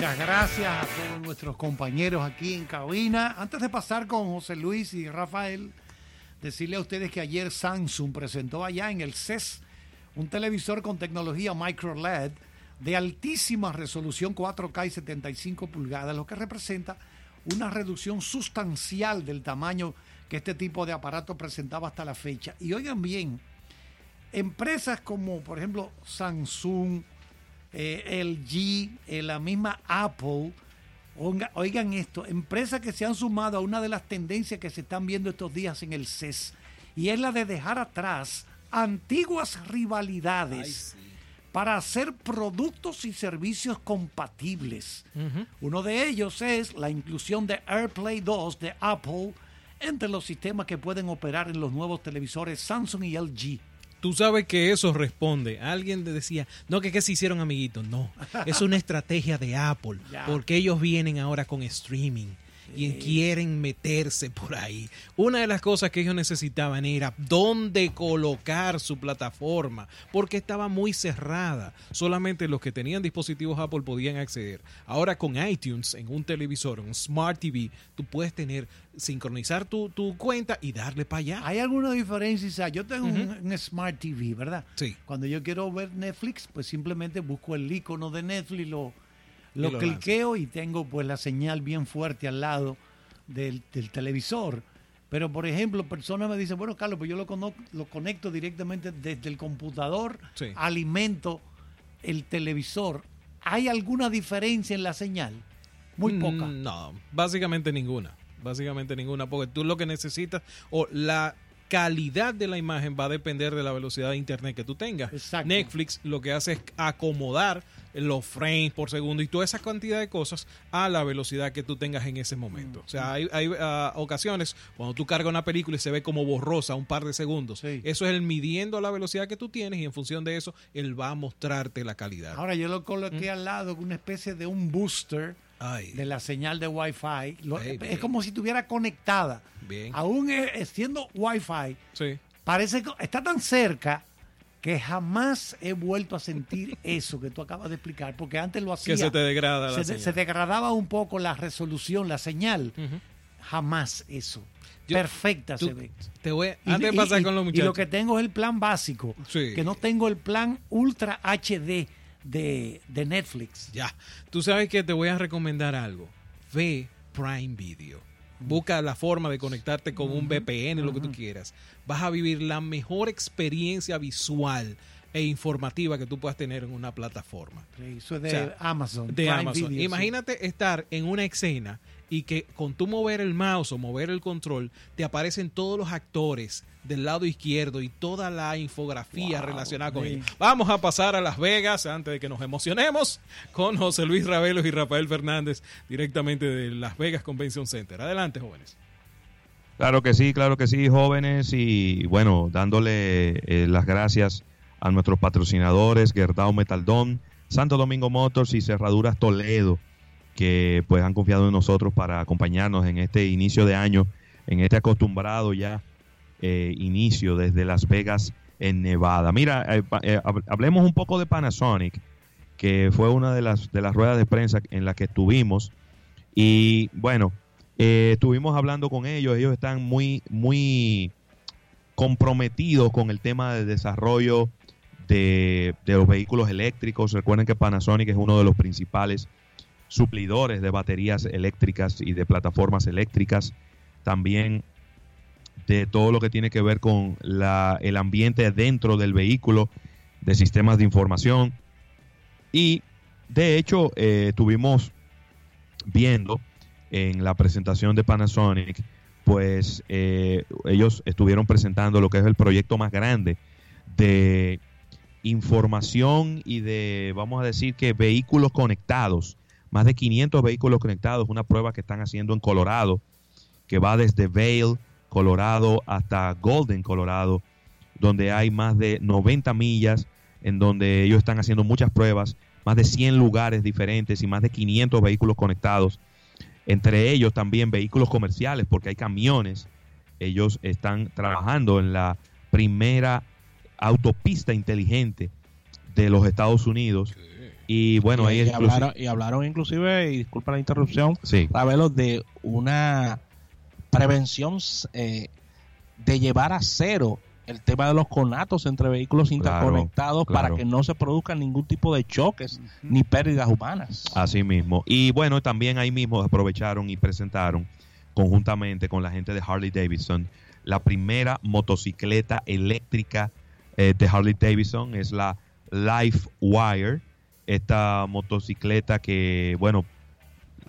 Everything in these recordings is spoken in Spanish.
Muchas gracias a todos nuestros compañeros aquí en cabina. Antes de pasar con José Luis y Rafael, decirle a ustedes que ayer Samsung presentó allá en el CES un televisor con tecnología micro LED de altísima resolución 4K y 75 pulgadas, lo que representa una reducción sustancial del tamaño que este tipo de aparato presentaba hasta la fecha. Y oigan bien, empresas como por ejemplo Samsung, eh, LG, eh, la misma Apple, oiga- oigan esto, empresas que se han sumado a una de las tendencias que se están viendo estos días en el CES, y es la de dejar atrás antiguas rivalidades para hacer productos y servicios compatibles. Uno de ellos es la inclusión de AirPlay 2 de Apple entre los sistemas que pueden operar en los nuevos televisores Samsung y LG. Tú sabes que eso responde. Alguien decía, no, que, que se hicieron amiguitos. No, es una estrategia de Apple, porque ellos vienen ahora con streaming y quieren meterse por ahí. Una de las cosas que ellos necesitaban era dónde colocar su plataforma, porque estaba muy cerrada. Solamente los que tenían dispositivos Apple podían acceder. Ahora con iTunes en un televisor, un Smart TV, tú puedes tener, sincronizar tu, tu cuenta y darle para allá. ¿Hay alguna diferencia? Yo tengo un, un Smart TV, ¿verdad? Sí. Cuando yo quiero ver Netflix, pues simplemente busco el icono de Netflix, lo, lo, Y lo cliqueo y tengo pues la señal bien fuerte al lado del, del televisor. Pero, por ejemplo, personas me dicen, bueno, Carlos, pues yo lo, cono- lo conecto directamente desde el computador, Sí. alimento el televisor. ¿Hay alguna diferencia en la señal? Muy poca. Mm, No, básicamente ninguna. Básicamente ninguna, porque tú lo que necesitas o la calidad de la imagen va a depender de la velocidad de internet que tú tengas. Exacto. Netflix lo que hace es acomodar los frames por segundo y toda esa cantidad de cosas a la velocidad que tú tengas en ese momento. O sea, hay, hay, ah, ocasiones cuando tú cargas una película y se ve como borrosa un par de segundos. Sí. Eso es el midiendo la velocidad que tú tienes y en función de eso él va a mostrarte la calidad. Ahora yo lo coloqué al lado con una especie de un booster Ay. de la señal de Wi-Fi. Lo- es bien. como si estuviera conectada. Bien. Aún eh, siendo Wi-Fi, Sí. parece que está tan cerca que jamás he vuelto a sentir eso que tú acabas de explicar, porque antes lo hacía. Que se te degrada la se, señal. se degradaba un poco la resolución, la señal. Jamás eso. Yo- Perfecta Tú- se ve. Te voy, Y- antes de y- pasar y- con los y muchachos. lo que tengo es el plan básico, Sí. que no tengo el plan Ultra HD de, de Netflix. Ya. Tú sabes que te voy a recomendar algo. Ve Prime Video. Busca la forma de conectarte con un VPN, lo que tú quieras. Vas a vivir la mejor experiencia visual e informativa que tú puedas tener en una plataforma. Eso es de O sea, Amazon. De Prime Amazon. Video, sí. Imagínate estar en una escena y que con tu mover el mouse o mover el control te aparecen todos los actores del lado izquierdo y toda la infografía Wow, relacionada con sí. ellos. Vamos a pasar a Las Vegas antes de que nos emocionemos con José Luis Ravelos y Rafael Fernández directamente de Las Vegas Convention Center. Adelante, jóvenes. Claro que sí, claro que sí, jóvenes. Y bueno, dándole eh, las gracias a nuestros patrocinadores, Gerdau Metaldón, Santo Domingo Motors y Cerraduras Toledo, que pues han confiado en nosotros para acompañarnos en este inicio de año, en este acostumbrado ya eh, inicio desde Las Vegas en Nevada. Mira, eh, eh, hab- hablemos un poco de Panasonic, que fue una de las, de las ruedas de prensa en la que estuvimos. Y bueno, estuvimos hablando con ellos, ellos están muy, muy comprometidos con el tema del desarrollo de, los vehículos eléctricos. Recuerden que Panasonic es uno de los principales suplidores de baterías eléctricas y de plataformas eléctricas. También de todo lo que tiene que ver con la, el ambiente dentro del vehículo, de sistemas de información. Y de hecho, eh, estuvimos viendo en la presentación de Panasonic, pues eh, ellos estuvieron presentando lo que es el proyecto más grande de información y de, vamos a decir que vehículos conectados, más de 500 vehículos conectados, una prueba que están haciendo en Colorado, que va desde Vail, Colorado, hasta Golden, Colorado, donde hay más de 90 millas, en donde ellos están haciendo muchas pruebas, más de 100 lugares diferentes y más de 500 vehículos conectados entre ellos también vehículos comerciales, porque hay camiones. Ellos están trabajando en la primera autopista inteligente de los Estados Unidos Y bueno, ahí y, hablaron, y hablaron inclusive, y disculpa la interrupción, Sí, Ravelo, de una prevención eh, de llevar a cero el tema de los conatos entre vehículos Claro, interconectados para claro. que no se produzcan ningún tipo de choques ni pérdidas humanas. así mismo. Y bueno, también ahí mismo aprovecharon y presentaron conjuntamente con la gente de Harley Davidson la primera motocicleta eléctrica eh, de Harley Davidson, es la Life Wire, esta motocicleta que, bueno,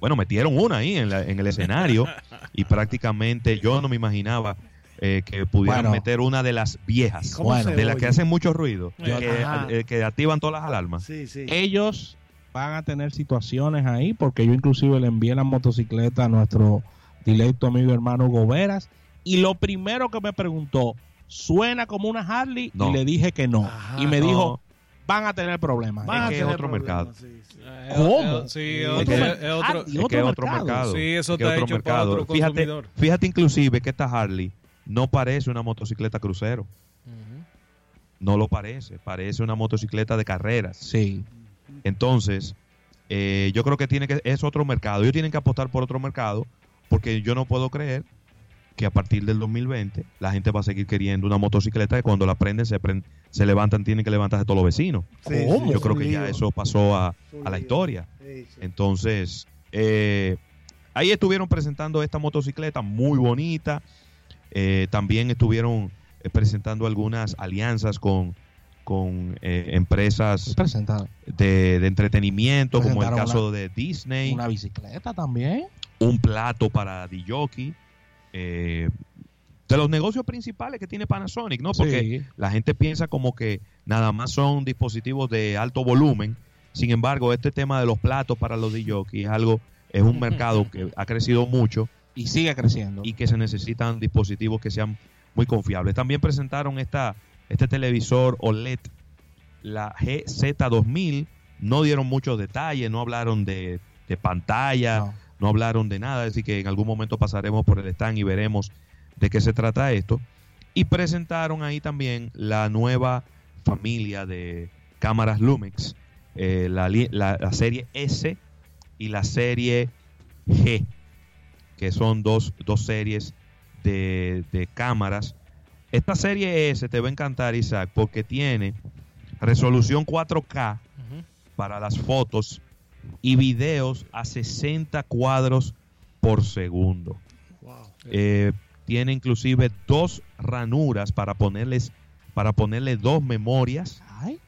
bueno, metieron una ahí en, la- en el escenario y prácticamente yo no me imaginaba eh, que pudieran Bueno. meter una de las viejas, ¿Cómo Bueno, se de las que hacen mucho ruido, Yo- que, Ajá. eh, que activan todas las alarmas. Sí, sí. Ellos van a tener situaciones ahí, porque yo inclusive le envié la motocicleta a nuestro directo amigo hermano Goberas, y lo primero que me preguntó, ¿suena como una Harley? No. Y le dije que no. Ajá. y me No. dijo, van a tener problemas. Van a que es tener otro problemas, mercado. sí, sí. ¿Cómo? Sí, Es otro, que- es otro. Harley, Es que es otro mercado. Sí, eso está otro hecho para otro Fíjate, fíjate inclusive que esta Harley no parece una motocicleta crucero. No lo parece. Parece una motocicleta de carreras. Sí. Entonces, eh, yo creo que tiene que es otro mercado. Ellos tienen que apostar por otro mercado porque yo no puedo creer que a partir del 2020 la gente va a seguir queriendo una motocicleta que cuando la prenden se, prend- se levantan, tienen que levantarse todos los vecinos. Sí, Yo creo que ya eso pasó a, a la historia. Sí. Entonces, eh, ahí estuvieron presentando esta motocicleta muy bonita. Eh, también estuvieron eh, presentando algunas alianzas con, con eh, empresas de, de entretenimiento, como el caso de Disney, una bicicleta también. un plato para DJ. Eh, de los negocios principales que tiene Panasonic, ¿no? Porque Sí. la gente piensa como que nada más son dispositivos de alto volumen. Sin embargo, este tema de los platos para los DJ es algo, es un mercado que ha crecido mucho Y sigue creciendo. y que se necesitan dispositivos que sean muy confiables. También presentaron esta, este televisor OLED, la GZ2000. No dieron muchos detalles, no hablaron de, de pantalla, No. No hablaron de nada, así que en algún momento pasaremos por el stand y veremos de qué se trata esto. Y presentaron ahí también la nueva familia de cámaras Lumix, eh, la, la- la serie S y la serie G, que son dos, dos series de, de cámaras. Esta serie S te va a encantar, Isaac, porque tiene resolución 4K Ujú. para las fotos y videos a 60 cuadros por segundo. Wow. Eh, tiene inclusive dos ranuras para ponerles para ponerle dos memorias. Ay,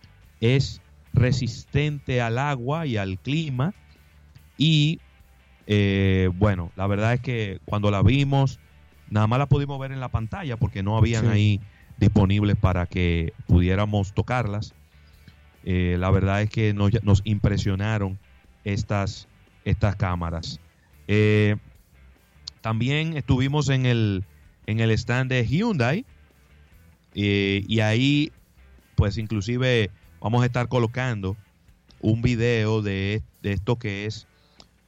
Es resistente al agua y al clima. Y eh, bueno, la verdad es que cuando la vimos, nada más la pudimos ver en la pantalla porque no habían Sí. ahí disponibles para que pudiéramos tocarlas. Eh, la verdad es que nos, nos impresionaron estas, estas cámaras. Eh, también estuvimos en el, en el stand de Hyundai eh, y ahí pues inclusive vamos a estar colocando un video de, de esto que es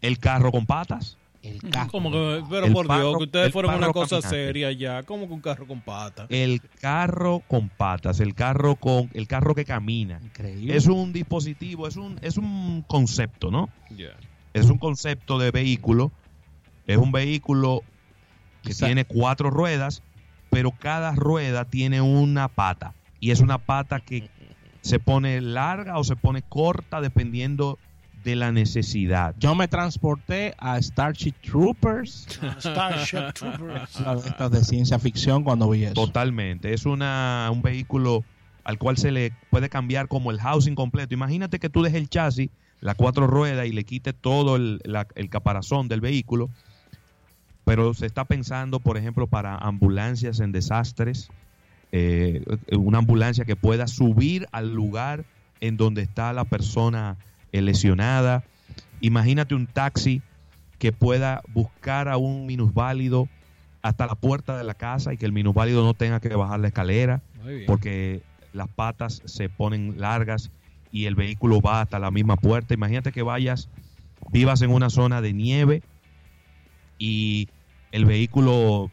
el carro con patas. El carro. Como que, pero El por Dios, que ustedes fueron una cosa caminante. seria ya, como que un carro con patas. El carro con patas, el carro con el carro que camina. Increíble. Es un dispositivo, es un es un concepto, ¿no? Es un concepto de vehículo. Es un vehículo que Exacto. tiene cuatro ruedas, pero cada rueda tiene una pata. Y es una pata que se pone larga o se pone corta dependiendo de la necesidad. Yo me transporté a Starship Troopers, Starship Troopers. de estas de ciencia ficción, cuando vi eso. Totalmente. Es una, un vehículo al cual se le puede cambiar como el housing completo. Imagínate que tú dejes el chasis, las cuatro ruedas y le quites todo el, la- el caparazón del vehículo. Pero se está pensando, por ejemplo, para ambulancias en desastres, eh, una ambulancia que pueda subir al lugar en donde está la persona lesionada. Imagínate un taxi que pueda buscar a un minusválido hasta la puerta de la casa y que el minusválido no tenga que bajar la escalera porque las patas se ponen largas y el vehículo va hasta la misma puerta. Imagínate que vayas, vivas en una zona de nieve y el vehículo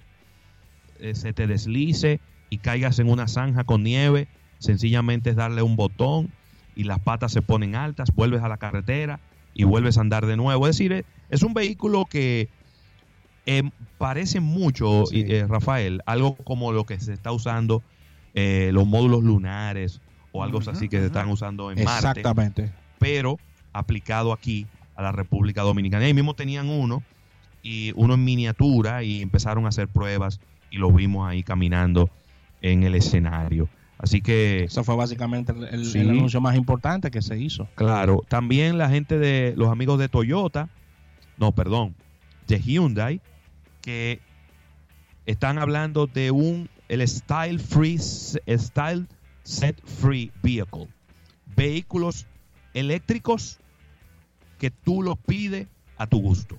eh, se te deslice y caigas en una zanja con nieve. Sencillamente es darle un botón y las patas se ponen altas, vuelves a la carretera y vuelves a andar de nuevo. Es decir, eh, es un vehículo que eh, parece mucho, Sí. eh, Rafael, algo como lo que se está usando eh, los módulos lunares o algo así que se están usando en Marte Exactamente. pero aplicado aquí a la República Dominicana. Ahí mismo tenían uno, y uno en miniatura, y empezaron a hacer pruebas, y lo vimos ahí caminando en el escenario. Así que, Eso fue básicamente el, el- Sí. el anuncio más importante que se hizo. claro, también la gente de los amigos de Toyota, no, perdón, de Hyundai, que están hablando de un, el Style Free, Style Set Free Vehicle. Vehículos eléctricos que tú los pides a tu gusto.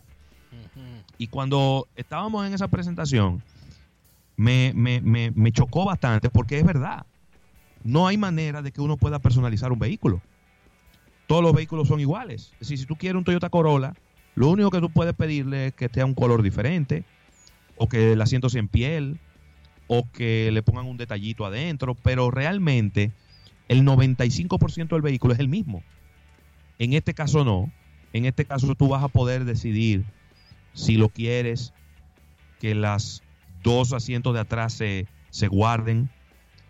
Y cuando estábamos en esa presentación, me, me- me- me chocó bastante porque es verdad. No hay manera de que uno pueda personalizar un vehículo. Todos los vehículos son iguales. Si tú quieres un Toyota Corolla, lo único que tú puedes pedirle es que tenga un color diferente, o que el asiento sea en piel, o que le pongan un detallito adentro, pero realmente el 95% del vehículo es el mismo. En este caso no. En este caso tú vas a poder decidir si lo quieres que las dos asientos de atrás se, se guarden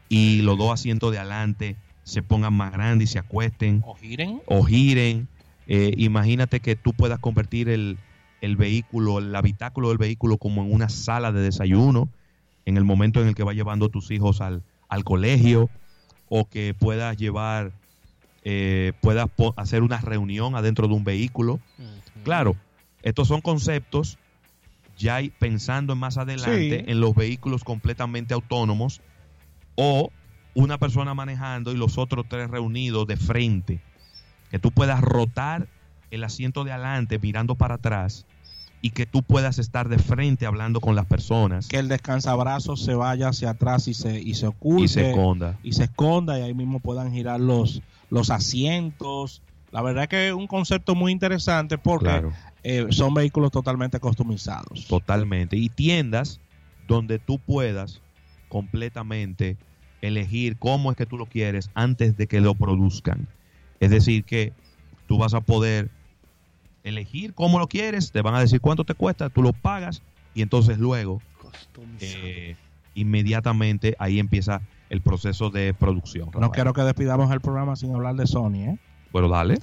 y los dos asientos de adelante se pongan más grandes y se acuesten O giren. o giren. Eh, imagínate que tú puedas convertir el, el vehículo, el habitáculo del vehículo como en una sala de desayuno en el momento en el que vas llevando a tus hijos al, al colegio o que puedas llevar, eh, puedas hacer una reunión adentro de un vehículo. Claro, estos son conceptos ya pensando en más adelante Sí. en los vehículos completamente autónomos o una persona manejando y los otros tres reunidos de frente. Que tú puedas rotar el asiento de adelante mirando para atrás y que tú puedas estar de frente hablando con las personas Que el descansabrazos se vaya hacia atrás y se, y se oculte. y se esconda. y se esconda y ahí mismo puedan girar los, los asientos. La verdad que es un concepto muy interesante porque Claro, eh, son vehículos totalmente customizados. totalmente. Y tiendas donde tú puedas completamente elegir cómo es que tú lo quieres antes de que lo produzcan. Es decir, que tú vas a poder elegir cómo lo quieres, te van a decir cuánto te cuesta, tú lo pagas y entonces luego eh, inmediatamente ahí empieza el proceso de producción. No quiero que despidamos el programa sin hablar de Sony. ¿eh? Pero dale,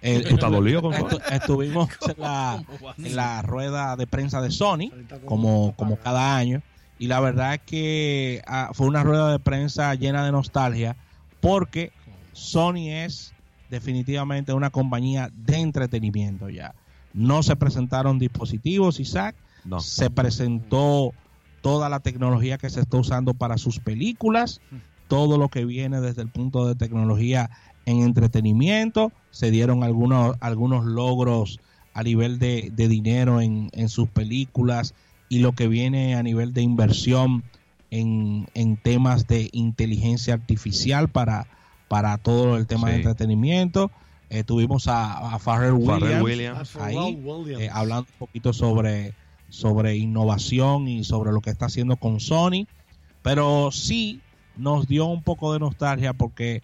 Eh, ¿tú estás dolido con Sony? estuvimos en la, en la rueda de prensa de Sony, como, como cada año, y la verdad que ah, fue una rueda de prensa llena de nostalgia, porque Sony es definitivamente una compañía de entretenimiento ya. No se presentaron dispositivos, Isaac, No. se presentó toda la tecnología que se está usando para sus películas, todo lo que viene desde el punto de tecnología en entretenimiento, se dieron algunos, algunos logros a nivel de, de dinero en, en sus películas y lo que viene a nivel de inversión en, en temas de inteligencia artificial para, para todo el tema de entretenimiento. Eh, tuvimos a, a Pharrell Williams. Ah, ahí, Williams. eh, hablando un poquito sobre, sobre innovación y sobre lo que está haciendo con Sony, pero sí nos dio un poco de nostalgia porque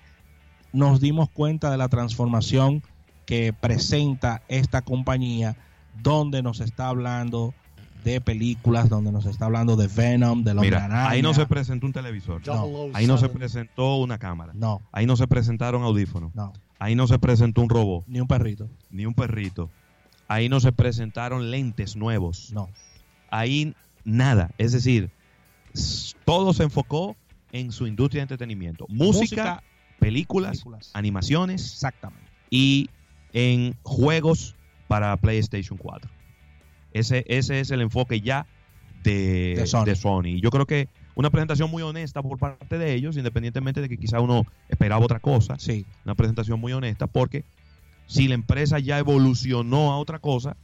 nos dimos cuenta de la transformación que presenta esta compañía donde nos está hablando de películas, donde nos está hablando de Venom, de Hombre Mira, Araña. ahí no se presentó un televisor. Double Ahí no se 07. presentó una cámara. No, Ahí no se presentaron audífonos. no, Ahí no se presentó un robot, ni un perrito, ni un perrito. Ahí no se presentaron lentes nuevos. no. Ahí nada. Es decir, todo se enfocó en su industria de entretenimiento. Música, películas, películas. animaciones Exactamente. y en juegos para PlayStation 4. Ese, ese es el enfoque ya de, De Sony. de Sony. Y Yo creo que una presentación muy honesta por parte de ellos, independientemente de que quizá uno esperaba otra cosa. Sí, Una presentación muy honesta porque si la empresa ya evolucionó a otra cosa,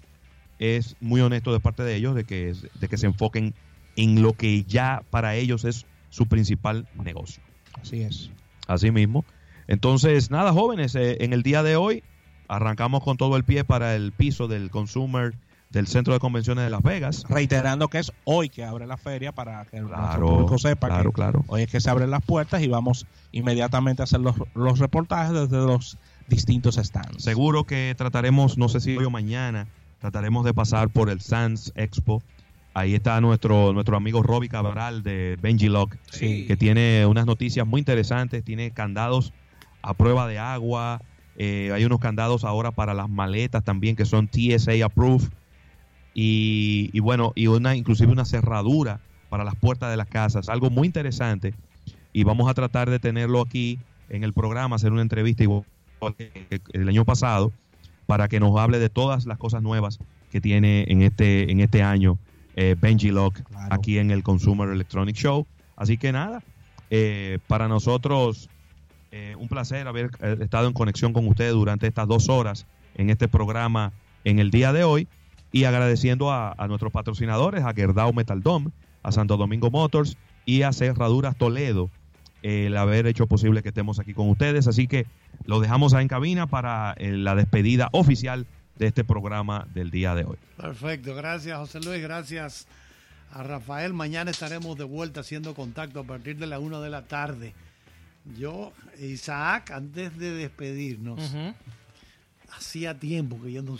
es muy honesto de parte de ellos de que, de que se enfoquen en lo que ya para ellos es su principal negocio. así es. Así mismo. Entonces, nada, jóvenes, eh, en el día de hoy arrancamos con todo el pie para el piso del Consumer del Centro de Convenciones de Las Vegas. Reiterando que es hoy que abre la feria para que nuestro Claro, público sepa claro, que claro. hoy es que se abren las puertas y vamos inmediatamente a hacer los, los reportajes desde los distintos stands. Seguro que trataremos, no sé si hoy o mañana, trataremos de pasar por el Sands Expo. Ahí está nuestro, nuestro amigo Robbie Cabral de Benji Lock, Sí. que tiene unas noticias muy interesantes, tiene candados a prueba de agua, eh, hay unos candados ahora para las maletas también que son TSA approved y, y bueno, y una inclusive una cerradura para las puertas de las casas, algo muy interesante y vamos a tratar de tenerlo aquí en el programa, hacer una entrevista igual que el año pasado para que nos hable de todas las cosas nuevas que tiene en este en este año eh, Benji Lock Claro. aquí en el Consumer Electronic Show. Así que nada, eh, para nosotros eh, un placer haber eh, estado en conexión con ustedes durante estas dos horas en este programa en el día de hoy y agradeciendo a, a nuestros patrocinadores, a Gerdau Metal Dome, a Santo Domingo Motors y a Cerraduras Toledo el haber hecho posible que estemos aquí con ustedes. Así que lo dejamos ahí en cabina para eh, la despedida oficial de este programa del día de hoy. Perfecto, gracias José Luis, gracias a Rafael. Mañana estaremos de vuelta haciendo contacto a partir de la una de la tarde. Yo, Isaac, antes de despedirnos. Hacía tiempo que yo no,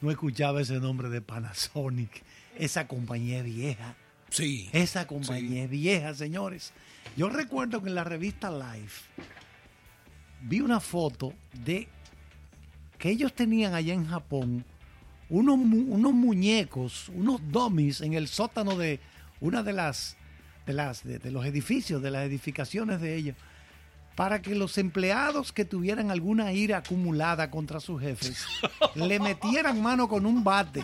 no escuchaba ese nombre de Panasonic. Esa compañía es vieja. Sí. Esa compañía es vieja, señores. Yo recuerdo que en la revista Life vi una foto de que ellos tenían allá en Japón unos, mu- unos muñecos, unos dummies en el sótano de una de las de las de, de los edificios, de las edificaciones de ellos, para que los empleados que tuvieran alguna ira acumulada contra sus jefes le metieran mano con un bate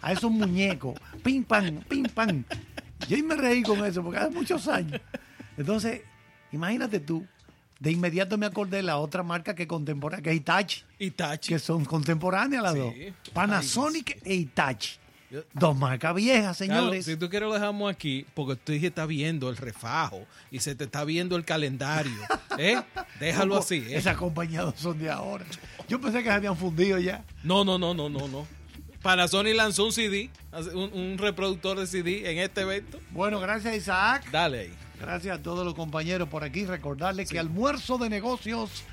a esos muñecos, pim pam, pim pam. Yo ahí me reí con eso porque hace muchos años. Entonces, imagínate tú, de inmediato me acordé de la otra marca que contemporánea, que es Hitachi Itachi. que son contemporáneas las Sí. dos. Panasonic e Hitachi. Dos marcas viejas, señores. si tú quieres lo dejamos aquí, porque tú está viendo el refajo y se te está viendo el calendario. ¿eh? Déjalo así. ¿eh? Esas compañías son de ahora. Yo pensé que se habían fundido ya. No, no, no, no, no, no. Panasonic lanzó un CD, un reproductor de CD en este evento. Bueno, gracias Isaac. Dale ahí. Gracias a todos los compañeros por aquí. Recordarles que Almuerzo de Negocios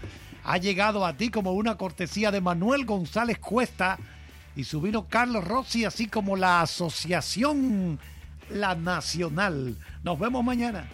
ha llegado a ti como una cortesía de Manuel González Cuesta y su Carlos Rossi, así como la Asociación La Nacional. Nos vemos mañana.